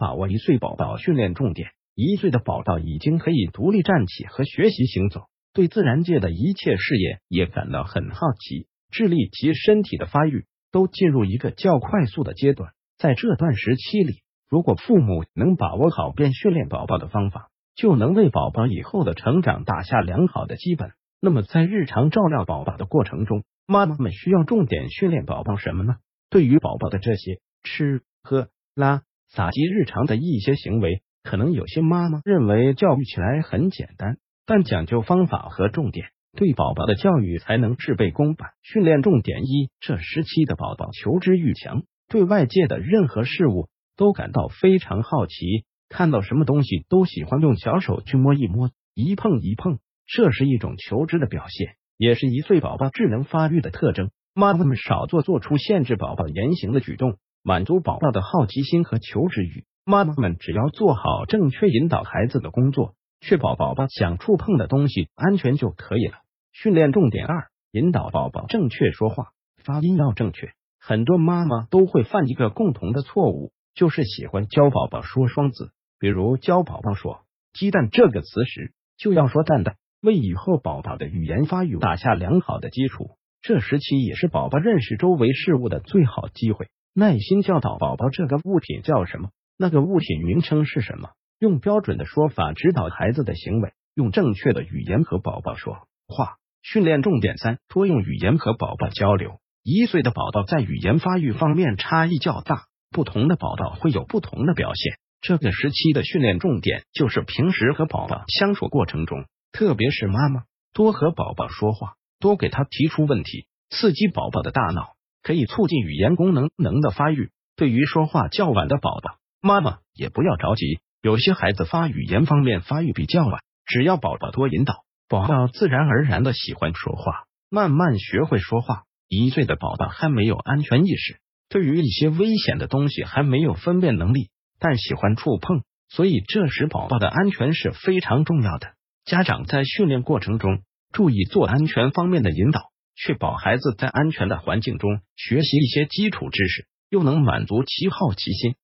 把握一岁宝宝训练重点。一岁的宝宝已经可以独立站起和学习行走，对自然界的一切事业也感到很好奇，智力及身体的发育都进入一个较快速的阶段。在这段时期里，如果父母能把握好便训练宝宝的方法，就能为宝宝以后的成长打下良好的基本。那么，在日常照料宝宝的过程中，妈妈们需要重点训练宝宝什么呢？对于宝宝的这些吃喝拉撒及日常的一些行为。可能有些妈妈认为教育起来很简单，但讲究方法和重点，对宝宝的教育才能事倍功半。训练重点一：这时期的宝宝求知欲强，对外界的任何事物都感到非常好奇，看到什么东西都喜欢用小手去摸一摸、一碰一碰，这是一种求知的表现，也是一岁宝宝智能发育的特征。妈妈们少做做出限制宝宝言行的举动，满足宝宝的好奇心和求知欲。妈妈们只要做好正确引导孩子的工作，确保宝宝想触碰的东西安全就可以了。训练重点二：引导宝宝正确说话，发音要正确。很多妈妈都会犯一个共同的错误，就是喜欢教宝宝说双字，比如教宝宝说“鸡蛋”这个词时，就要说“蛋蛋”，为以后宝宝的语言发育打下良好的基础。这时期也是宝宝认识周围事物的最好机会。耐心教导宝宝这个物品叫什么。那个物品名称是什么？用标准的说法指导孩子的行为，用正确的语言和宝宝说话。训练重点三：多用语言和宝宝交流。一岁的宝宝在语言发育方面差异较大，不同的宝宝会有不同的表现。这个时期的训练重点就是平时和宝宝相处过程中，特别是妈妈多和宝宝说话，多给他提出问题，刺激宝宝的大脑，可以促进语言功能能的发育。对于说话较晚的宝宝，妈妈也不要着急，有些孩子发语言方面发育比较晚，只要宝宝多引导，宝宝自然而然的喜欢说话，慢慢学会说话。一岁的宝宝还没有安全意识，对于一些危险的东西还没有分辨能力，但喜欢触碰，所以这时宝宝的安全是非常重要的。家长在训练过程中注意做安全方面的引导，确保孩子在安全的环境中学习一些基础知识，又能满足其好奇心。